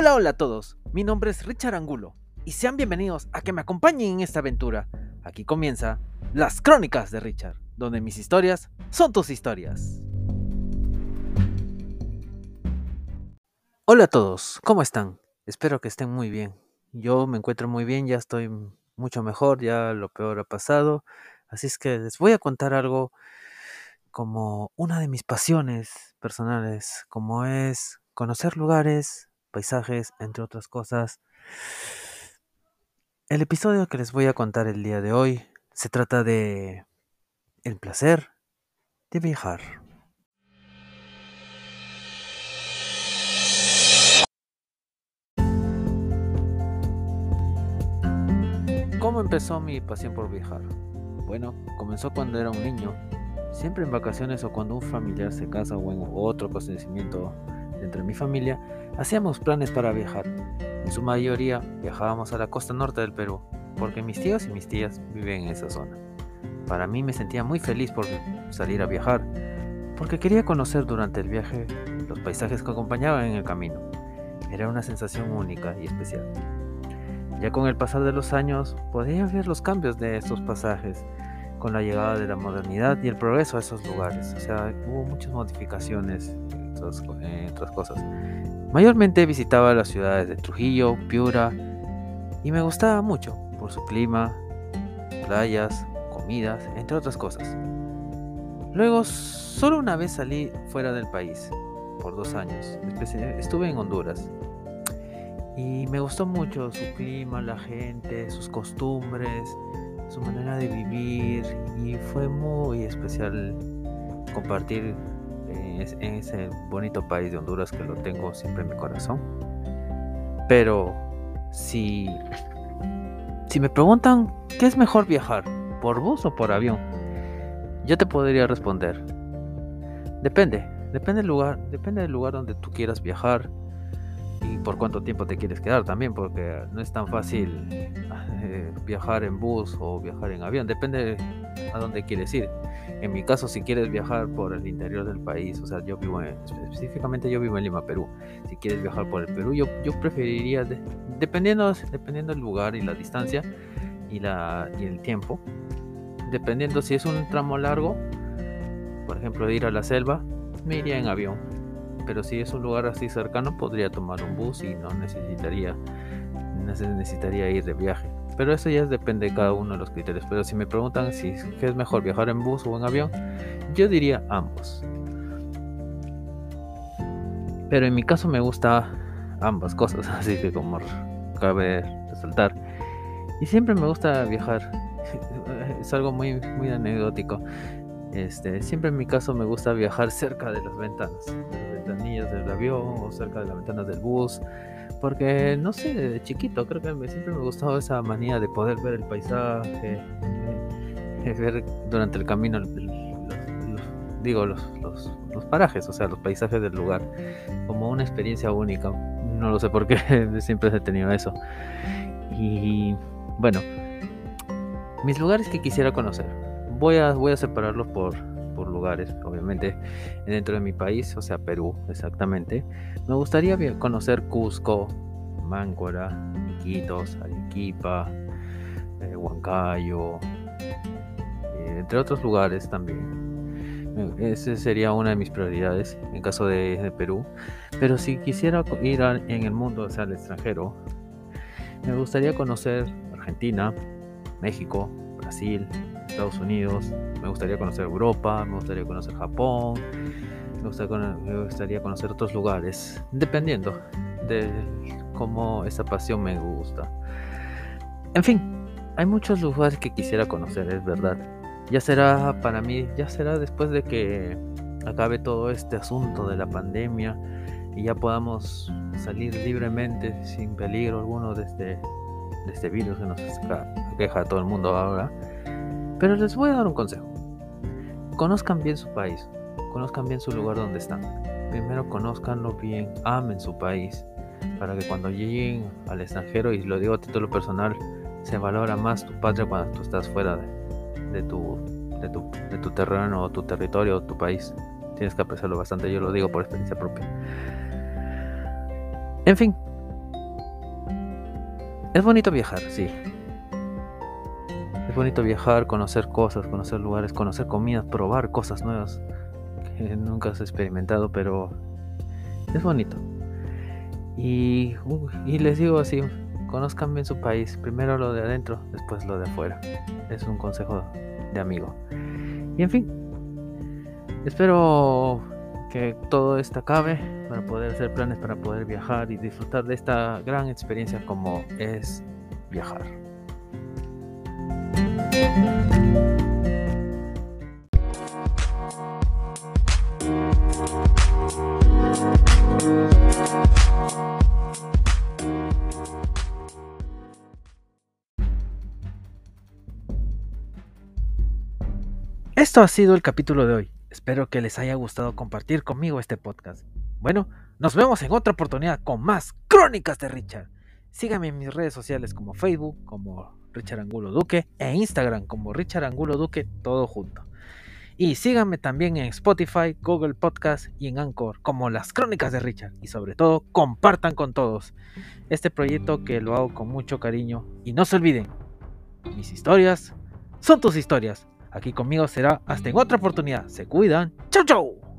Hola, hola a todos. Mi nombre es Richard Angulo y sean bienvenidos a que me acompañen en esta aventura. Aquí comienza Las Crónicas de Richard, donde mis historias son tus historias. Hola a todos, ¿cómo están? Espero que estén muy bien. Yo me encuentro muy bien, ya estoy mucho mejor, ya lo peor ha pasado. Así es que les voy a contar algo como una de mis pasiones personales, como es conocer lugares, paisajes, entre otras cosas. El episodio que les voy a contar el día de hoy se trata de el placer de viajar. ¿Cómo empezó mi pasión por viajar? Bueno, comenzó cuando era un niño, siempre en vacaciones o cuando un familiar se casa o en otro acontecimiento entre mi familia, hacíamos planes para viajar. En su mayoría viajábamos a la costa norte del Perú, porque mis tíos y mis tías viven en esa zona. Para mí me sentía muy feliz por salir a viajar, porque quería conocer durante el viaje los paisajes que acompañaban en el camino. Era una sensación única y especial. Ya con el pasar de los años podía ver los cambios de estos pasajes, con la llegada de la modernidad y el progreso a esos lugares. O sea, hubo muchas modificaciones eh, otras cosas. Mayormente visitaba las ciudades de Trujillo, Piura y me gustaba mucho por su clima, playas, comidas, entre otras cosas. Luego, solo una vez salí fuera del país, por dos años. Estuve en Honduras. Y me gustó mucho su clima, la gente, sus costumbres, su manera de vivir. Y fue muy especial compartir en ese bonito país de Honduras que lo tengo siempre en mi corazón. Pero si, si me preguntan qué es mejor viajar, por bus o por avión, yo te podría responder. Depende, depende del lugar, depende del lugar donde tú quieras viajar y por cuánto tiempo te quieres quedar también, porque no es tan fácil eh, viajar en bus o viajar en avión, depende a dónde quieres ir. En mi caso, si quieres viajar por el interior del país, o sea, yo vivo específicamente yo vivo en Lima, Perú. Si quieres viajar por el Perú, yo, yo preferiría, dependiendo, dependiendo del lugar y la distancia y, la, y el tiempo, dependiendo si es un tramo largo, por ejemplo, ir a la selva, me iría en avión. Pero si es un lugar así cercano, podría tomar un bus y no necesitaría, necesitaría ir de viaje. Pero eso ya depende de cada uno de los criterios. Pero si me preguntan si es mejor viajar en bus o en avión, yo diría ambos. Pero en mi caso me gusta ambas cosas, así que como cabe resaltar. Y siempre me gusta viajar. Es algo muy, muy anecdótico. Este, siempre en mi caso me gusta viajar cerca de las ventanas, las ventanillas del avión o cerca de las ventanas del bus porque, no sé, de chiquito creo que siempre me gustaba esa manía de poder ver el paisaje, ver durante el camino, digo, los, los, parajes, o sea, los paisajes del lugar, como una experiencia única. No lo sé por qué siempre he tenido eso. Y bueno, mis lugares que quisiera conocer. Voy a, voy a separarlos por, lugares, obviamente dentro de mi país, o sea, Perú, exactamente. Me gustaría conocer Cusco, Máncora, Iquitos, Arequipa, eh, Huancayo, eh, entre otros lugares también. Esa sería una de mis prioridades en caso de, Perú. Pero si quisiera ir en el mundo, o sea, al extranjero, me gustaría conocer Argentina, México, Brasil, Estados Unidos, me gustaría conocer Europa, me gustaría conocer Japón, me gustaría, conocer otros lugares, dependiendo de cómo esa pasión me gusta. En fin, hay muchos lugares que quisiera conocer, es verdad. Ya será para mí, ya será después de que acabe todo este asunto de la pandemia y ya podamos salir libremente sin peligro alguno de este, este virus que nos aqueja a todo el mundo ahora. Pero les voy a dar un consejo. Conozcan bien su país, conozcan bien su lugar donde están. Primero conozcanlo bien, amen su país, para que cuando lleguen al extranjero, y lo digo a título personal, se valora más tu patria cuando tú estás fuera de, tu, de, tu, de tu terreno o tu territorio o tu país. Tienes que apreciarlo bastante, yo lo digo por experiencia propia. En fin, Es bonito viajar, sí. Es bonito viajar, conocer cosas, conocer lugares, conocer comidas, probar cosas nuevas que nunca has experimentado, pero es bonito. Y, les digo así, conozcan bien su país, primero lo de adentro, después lo de afuera. Es un consejo de amigo. Y en fin, espero que todo esto acabe para poder hacer planes para poder viajar y disfrutar de esta gran experiencia como es viajar. Esto ha sido el capítulo de hoy. Espero que les haya gustado compartir conmigo este podcast. Bueno, nos vemos en otra oportunidad con más Crónicas de Richard. Síganme en mis redes sociales como Facebook, como Richard Angulo Duque, e Instagram como Richard Angulo Duque, todo junto. Y síganme también en Spotify, Google Podcast y en Anchor como Las Crónicas de Richard. Y sobre todo, compartan con todos este proyecto que lo hago con mucho cariño. Y no se olviden, mis historias son tus historias. Aquí conmigo será hasta en otra oportunidad. Se cuidan. Chau, chau.